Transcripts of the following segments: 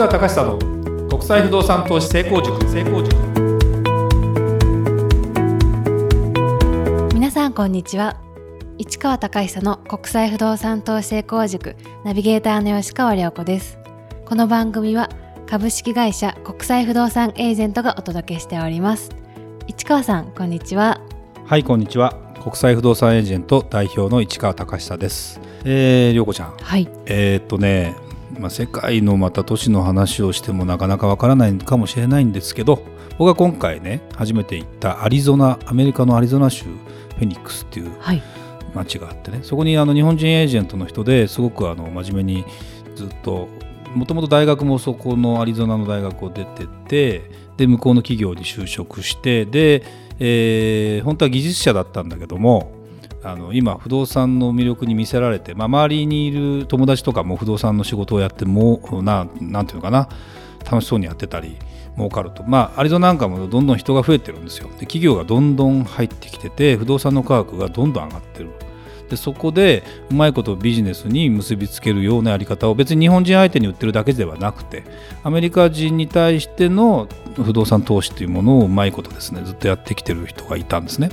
川隆久の国際不動産投資成功塾。成功塾皆さんこんにちは。市川隆久の国際不動産投資成功塾。ナビゲーターの吉川良子です。この番組は株式会社国際不動産エージェントがお届けしております。市川さんこんにちは。はいこんにちは。国際不動産エージェント代表の市川隆久です。えー、良子ちゃん。はい。えー、っとねまあ、世界のまた都市の話をしてもなかなかわからないかもしれないんですけど僕は今回ね初めて行ったアリゾナアメリカのアリゾナ州フェニックスっていう町があってね、はい、そこにあの日本人エージェントの人ですごくあの真面目にずっともともと大学もそこのアリゾナの大学を出ててで向こうの企業に就職してで、えー、本当は技術者だったんだけどもあの今不動産の魅力に見せられて、まあ、周りにいる友達とかも不動産の仕事をやってもななんていうのかな楽しそうにやってたり儲かると。まあアリゾナなんかもどんどん人が増えてるんですよ。で企業がどんどん入ってきてて不動産の価格がどんどん上がってる。でそこでうまいことビジネスに結びつけるようなやり方を別に日本人相手に売ってるだけではなくてアメリカ人に対しての不動産投資というものをうまいことですねずっとやってきてる人がいたんですね。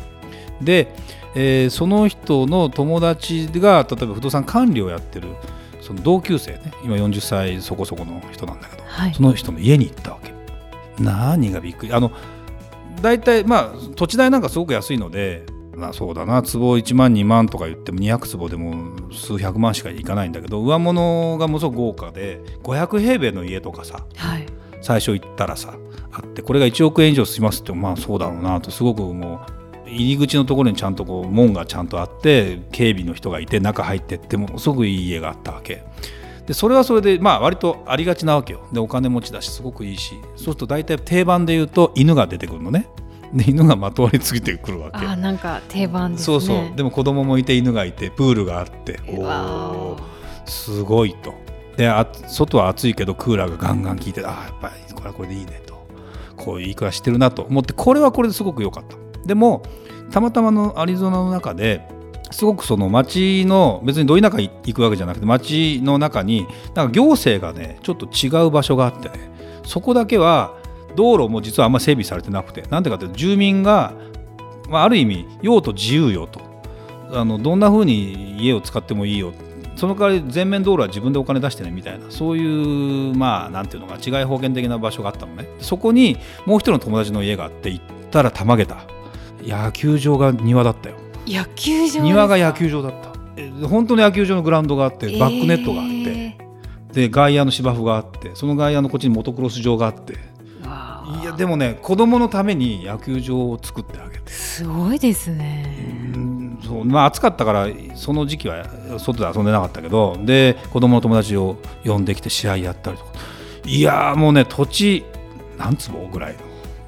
でえー、その人の友達が例えば不動産管理をやってるその同級生ね今40歳そこそこの人なんだけど、はい、その人の家に行ったわけ。何がびっくりあの大体まあ土地代なんかすごく安いのでまあそうだな坪1万2万とか言っても200坪でも数百万しかいかないんだけど上物がものすごく豪華で500平米の家とかさ、はい、最初行ったらさあってこれが1億円以上しますってまあそうだろうなとすごくもう入り口のところにちゃんとこう門がちゃんとあって警備の人がいて中入ってってもすごくいい家があったわけ。でそれはそれでまあ割とありがちなわけよ。でお金持ちだしすごくいいし。そうすると大体定番で言うと犬が出てくるのね。で犬がまとわりついてくるわけ。あなんか定番です、ね、そうそう。でも子供もいて犬がいてプールがあっておおすごいと。であ外は暑いけどクーラーがガンガン効いてあやっぱりこれはこれでいいねと。こういういい暮らししてるなと思ってこれはこれですごく良かったでもたまたまのアリゾナの中ですごくその町の別にど田舎行くわけじゃなくて町の中になんか行政がねちょっと違う場所があってねそこだけは道路も実はあんま整備されてなくてなんでかというと住民が、まあ、ある意味用途自由よと。あのどんなふうに家を使ってもいいよ。その代わり全面道路は自分でお金出してねみたいな。そういうまあなんていうのか違い保険的な場所があったのね。そこにもう一人の友達の家があって行ったらたまげた。野球場が庭だったよ。野球場庭が野球場だった。本当の野球場のグラウンドがあってバックネットがあって、えー、で外野の芝生があってその外野のこっちにモトクロス場があって。いやでもね子供のために野球場を作ってあげて。すごいですね。そう。まあ暑かったからその時期は外で遊んでなかったけどで子供の友達を呼んできて試合やったりとか。いやもうね土地何坪ぐらいの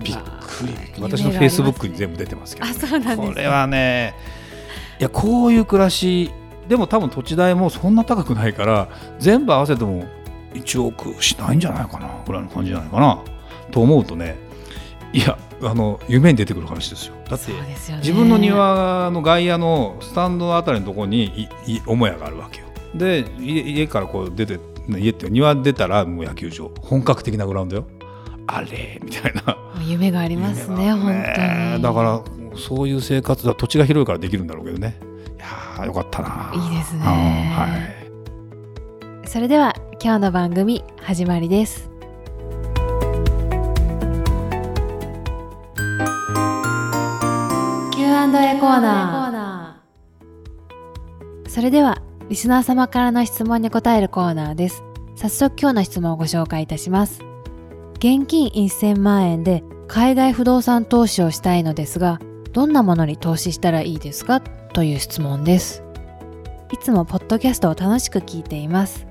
びっくり。私のフェイスブックに全部出てますけど、ね、これはねいやこういう暮らしでも多分土地代もそんな高くないから全部合わせても1億しないんじゃないかなぐらいの感じじゃないかなと思うとねいやあの夢に出てくる話ですよ。だって、ね、自分の庭の外野のスタンドあたりのところに母屋があるわけよ。で家からこう出て家って庭出たらもう野球場。本格的なグラウンドよあれみたいな。夢がありますね本当に。だからそういう生活は土地が広いからできるんだろうけどね。いやよかったな。いいですね、はい、それでは今日の番組始まりです。Q&A コーナー。それではリスナー様からの質問に答えるコーナーです。早速今日の質問をご紹介いたします現金1000万円で海外不動産投資をしたいのですが、どんなものに投資したらいいですか？という質問です。いつもポッドキャストを楽しく聞いています。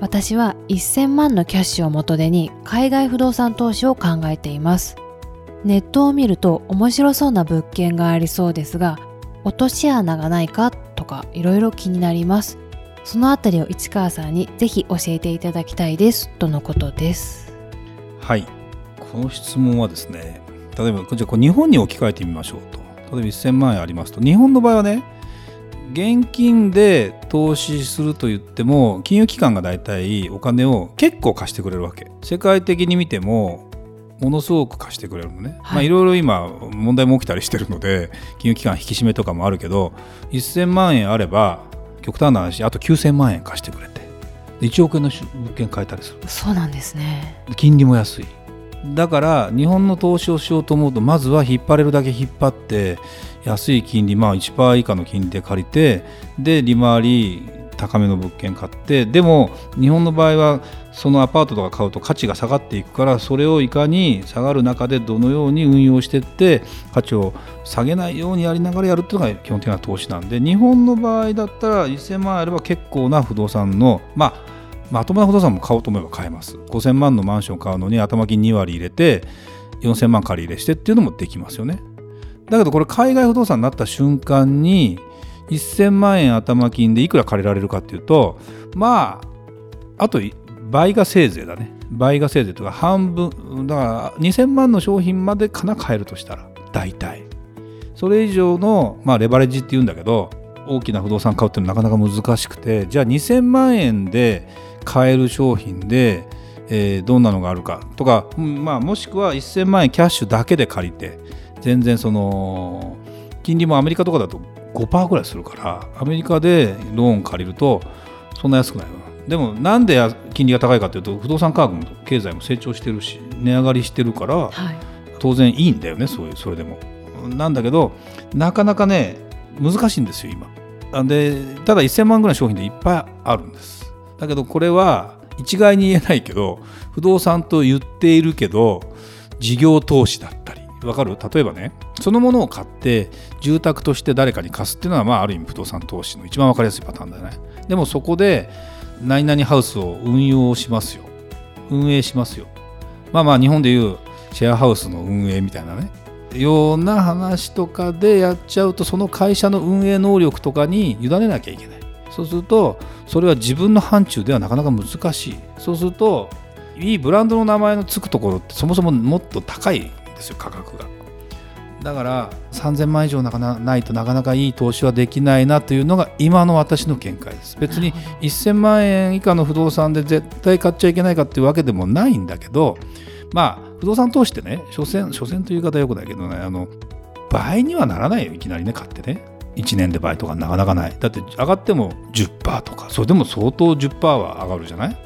私は1000万のキャッシュを元手に海外不動産投資を考えています。ネットを見ると面白そうな物件がありそうですが、落とし穴がないか？とかいろいろ気になります。そのあたりを市川さんにぜひ教えていただきたいですとのことです。はい。この質問はですね例えばじゃあこ日本に置き換えてみましょうと。例えば1000万円ありますと。日本の場合はね現金で投資すると言っても金融機関が大体お金を結構貸してくれるわけ。世界的に見てもものすごく貸してくれるのね、はい。まあ、いろいろ今問題も起きたりしてるので金融機関引き締めとかもあるけど1000万円あれば極端な話あと9000万円貸してくれて1億円の物件買えたりする。そうなんですね。金利も安い。だから日本の投資をしようと思うとまずは引っ張れるだけ引っ張って安い金利まあ1%以下の金利で借りてで利回り高めの物件買ってでも日本の場合はそのアパートとか買うと価値が下がっていくからそれをいかに下がる中でどのように運用していって価値を下げないようにやりながらやるっていうのが基本的な投資なんで日本の場合だったら1000万あれば結構な不動産のまあまともな不動産も買おうと思えば買えます。5000万のマンション買うのに頭金2割入れて4000万借り入れしてっていうのもできますよね。だけどこれ海外不動産になった瞬間に1000万円頭金でいくら借りられるかっていうとまああと倍がせいぜいだね。倍がせいぜいとか半分だから2000万の商品までかな買えるとしたら。大体。それ以上の、まあ、レバレッジっていうんだけど大きな不動産買うっていうのはなかなか難しくて。じゃあ2000万円で買える商品で、えー、どんなのがあるかとか、まあ、もしくは1000万円キャッシュだけで借りて全然その金利もアメリカとかだと5%ぐらいするからアメリカでローン借りるとそんな安くないわでもなんで金利が高いかというと不動産価格も経済も成長してるし値上がりしてるから、はい、当然いいんだよねそういうそれでも。なんだけどなかなかね難しいんですよ今。でただ1000万ぐらいの商品でいっぱいあるんです。だけどこれは一概に言えないけど不動産と言っているけど事業投資だったりわかる？例えばねそのものを買って住宅として誰かに貸すっていうのは、まあ、ある意味不動産投資の一番分かりやすいパターンだよねでもそこで何々ハウスを運用しますよ。運営しますよ。まあまあ日本でいうシェアハウスの運営みたいなね。ような話とかでやっちゃうとその会社の運営能力とかに委ねなきゃいけない。そうするとそれは自分の範疇ではなかなか難しい。そうするといいブランドの名前のつくところってそもそももっと高いんですよ価格が。だから3000万以上なかなないとなかなかいい投資はできないなというのが今の私の見解です。別に1000万円以下の不動産で絶対買っちゃいけないかっていうわけでもないんだけどまあ不動産投資ってね所詮所詮という言い方はよくないけどねあの倍にはならないよいきなりね買ってね。1年で倍とかなかなかない。だって上がっても10%とか。それでも相当10%は上がるじゃない？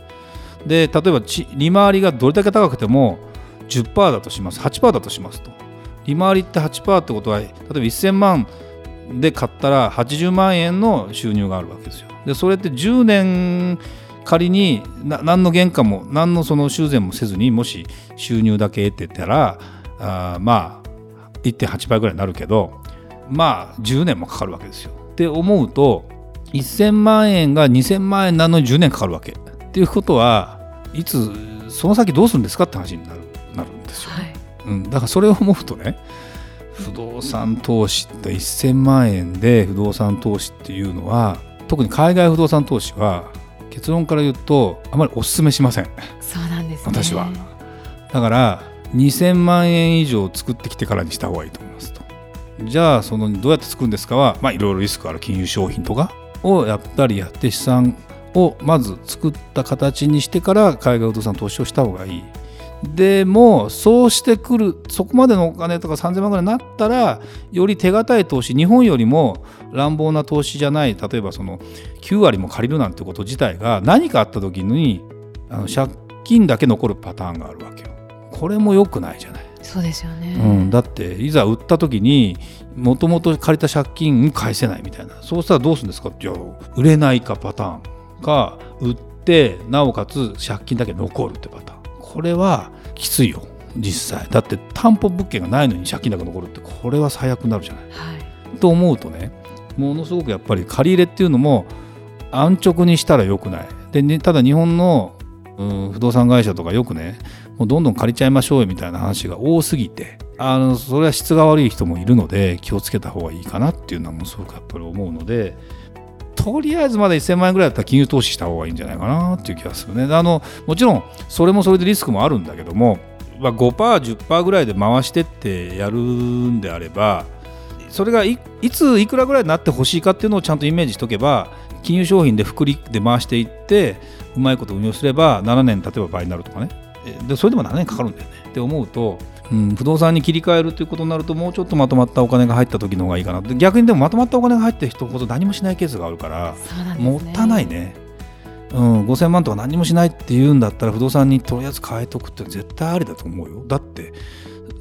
で例えば利回りがどれだけ高くても10%だとします。8%だとしますと利回りって8%ってことは例えば1000万で買ったら80万円の収入があるわけですよでそれって10年仮に何の原価も何のその修繕もせずにもし収入だけ得てたらあまあ1.8倍ぐらいになるけどまあ10年もかかるわけですよ。って思うと1000万円が2000万円なのに10年かかるわけ。っていうことはいつその先どうするんですかって話になるなるんですよ、はい、うん、だからそれを思うとね不動産投資って1000万円で不動産投資っていうのは特に海外不動産投資は結論から言うとあまりお勧めしません。そうなんです、ね、私は。だから2000万円以上作ってきてからにした方がいいと思いますと。じゃあそのどうやって作るんですかはまあいろいろリスクある金融商品とかをやったりやって資産をまず作った形にしてから海外不動産投資をした方がいいでもそうしてくるそこまでのお金とか3000万ぐらいになったらより手堅い投資日本よりも乱暴な投資じゃない例えばその9割も借りるなんてこと自体が何かあった時にあの借金だけ残るパターンがあるわけよ。これも良くないじゃない。そうですよね、うん、だっていざ売った時にもともと借りた借金返せないみたいな。そうしたらどうするんですか？って売れないかパターンか売ってなおかつ借金だけ残るってパターンこれはきついよ実際だって担保物件がないのに借金だけ残るってこれは最悪になるじゃない。はい、と思うとねものすごくやっぱり借り入れっていうのも安直にしたらよくない。で、ね、ただ日本の、うん、不動産会社とかよくねもうどんどん借りちゃいましょうよみたいな話が多すぎてあのそれは質が悪い人もいるので気をつけた方がいいかなっていうのはものすごくやっぱり思うので。とりあえずまだ1000万円ぐらいだったら金融投資した方がいいんじゃないかなっていう気がするね。あのもちろんそれもそれでリスクもあるんだけども、まあ、5%、10%ぐらいで回してってやるんであればそれがいついくらぐらいになってほしいかっていうのをちゃんとイメージしておけば金融商品で複利で回していってうまいこと運用すれば7年例えば倍になるとかねでそれでも7年かかるんだよねって思うと、うん、不動産に切り替えるということになるともうちょっとまとまったお金が入った時の方がいいかな逆にでもまとまったお金が入った人こそ何もしないケースがあるから、ね、もったいないね。うん、5000万とか何もしないって言うんだったら不動産にとりあえず変えとくって絶対ありだと思うよ。だって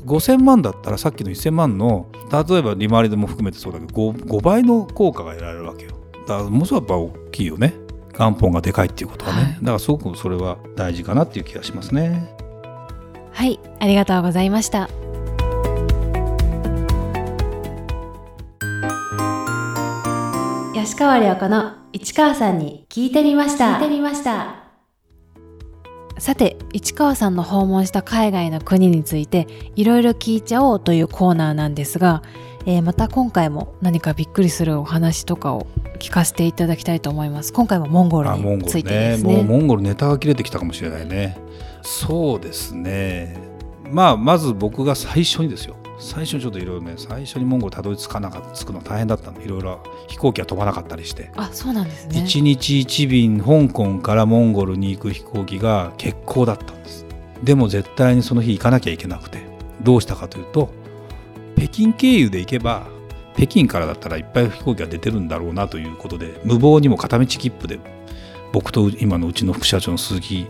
5000万だったらさっきの1000万の例えば利回りでも含めてそうだけど 5, 5倍の効果が得られるわけよ。だからものすごくやっぱ大きいよね。元本がでかいっていうことはね、はい、だからすごくそれは大事かなっていう気がしますねはいありがとうございました。吉川良子の市川さんに聞いてみました。聞いてみましたさて市川さんの訪問した海外の国についていろいろ聞いちゃおうというコーナーなんですが、えー、また今回も何かびっくりするお話とかを聞かせていただきたいと思います。今回はモンゴルについてですね、ね、もうモンゴルネタが切れてきたかもしれないね。そうですね。まあまず僕が最初にですよ最初にちょっといろいろね最初にモンゴルたどり着かなかった着くの大変だったのいろいろ飛行機が飛ばなかったりして。あそうなんですね。1日1便香港からモンゴルに行く飛行機が欠航だったんです。でも絶対にその日行かなきゃいけなくて。どうしたかというと北京経由で行けば北京からだったらいっぱい飛行機が出てるんだろうなということで無謀にも片道切符で僕と今のうちの副社長の鈴木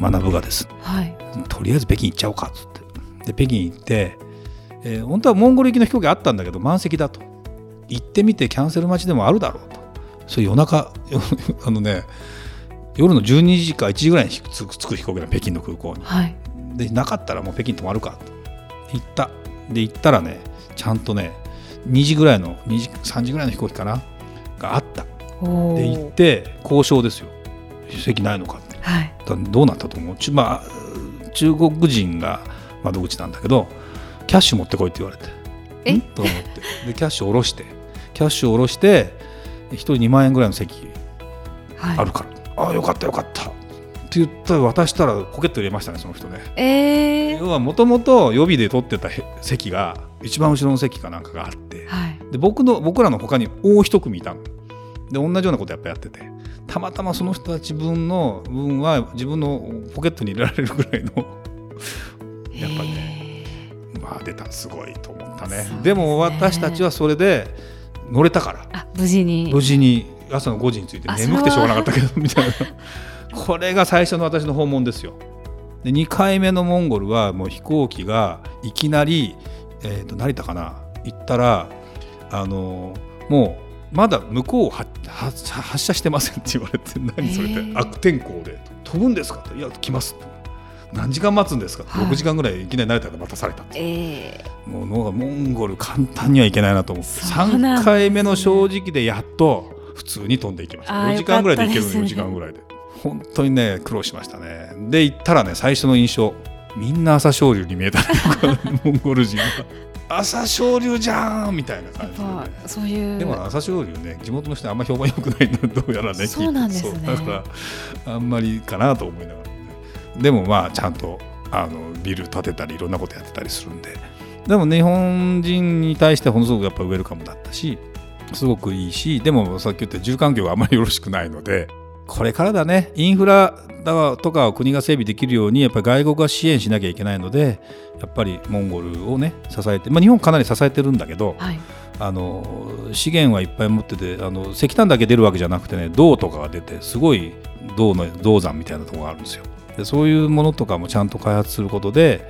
学がです、はい、とりあえず北京行っちゃおうかっつって。で北京行って、えー、本当はモンゴル行きの飛行機あったんだけど満席だと。行ってみてキャンセル待ちでもあるだろうと。それ夜中 あのね夜の12時か1時ぐらいに着く飛行機が北京の空港に、はい、でなかったらもう北京泊まるかと。行った。で行ったらねちゃんとね2時ぐらいの2時3時ぐらいの飛行機かながあった。で行って交渉ですよ。席ないのかって、はい、どうなったと思う、まあ、中国人が窓口なんだけどキャッシュ持ってこいって言われて。え？と思って。でキャッシュ下ろして。キャッシュ下ろして1人2万円ぐらいの席あるから、はい、ああよかったよかった。って言ったら渡したらポケット入れましたねその人ね、えー、要はもともと予備で取ってた席が一番後ろの席かなんかがあって、はい、で僕の僕らのほかにもう一組いたの。で同じようなことやっぱやってて。たまたまその人たち分の分は自分のポケットに入れられるぐらいのやっぱねまあ出たすごいと思ったね、ね、でも私たちはそれで乗れたから。無事に。無事に朝の5時について眠くてしょうがなかったけどみたいな。これが最初の私の訪問ですよ。で2回目のモンゴルはもう飛行機がいきなり、えー、と成田かな。行ったらあのもうまだ向こう発射してませんって言われて何それって。悪天候で。飛ぶんですかって。いや来ます何時間待つんですか、はい、6時間ぐらいいきなり成田で待たされたんです、えー、もうモンゴル簡単にはいけないなと思って3回目の正直でやっと普通に飛んでいきました4時間ぐらいで行けるの4時間ぐらいで。本当にね苦労しましたね。で行ったらね最初の印象みんな朝青龍に見えた モンゴル人は。朝青龍じゃんみたいな感じで、ね、そういう。でも朝青龍ね地元の人あんま評判良くないのどうやらねそうなんですね。だからあんまりかなと思いながら、ね、でもまあちゃんとあのビル建てたりいろんなことやってたりするんで。でも日本人に対してはものすごくやっぱウェルカムだったしすごくいいしでもさっき言った住環境があんまりよろしくないのでこれからだね。インフラとかを国が整備できるようにやっぱり外国が支援しなきゃいけないのでやっぱりモンゴルをね支えて、まあ、日本かなり支えてるんだけど、はい、あの資源はいっぱい持っててあの石炭だけ出るわけじゃなくてね銅とかが出てすごい銅の銅山みたいなところがあるんですよでそういうものとかもちゃんと開発することで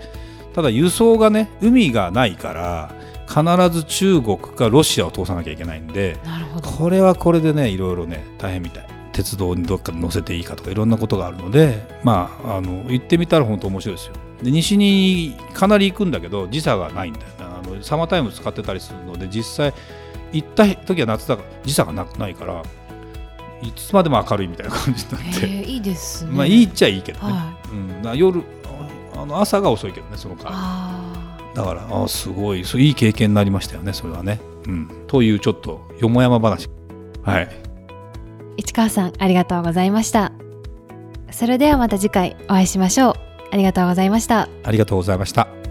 ただ輸送がね海がないから必ず中国かロシアを通さなきゃいけないんでこれはこれでねいろいろね大変みたい。鉄道にどっかで乗せていいかとかいろんなことがあるのでまああの行ってみたら本当面白いですよ。で西にかなり行くんだけど時差がないんだよ。あのサマータイム使ってたりするので実際行った時は夏だから時差がなないからいつまでも明るいみたいな感じになって、いいですね。まあいいっちゃいいけどね、はい、うん、夜あの朝が遅いけどねその間。だからあすごい。そういい経験になりましたよねそれはね、うん、というちょっとよもやま話。はい。市川さんありがとうございました。それではまた次回お会いしましょう。ありがとうございました。ありがとうございました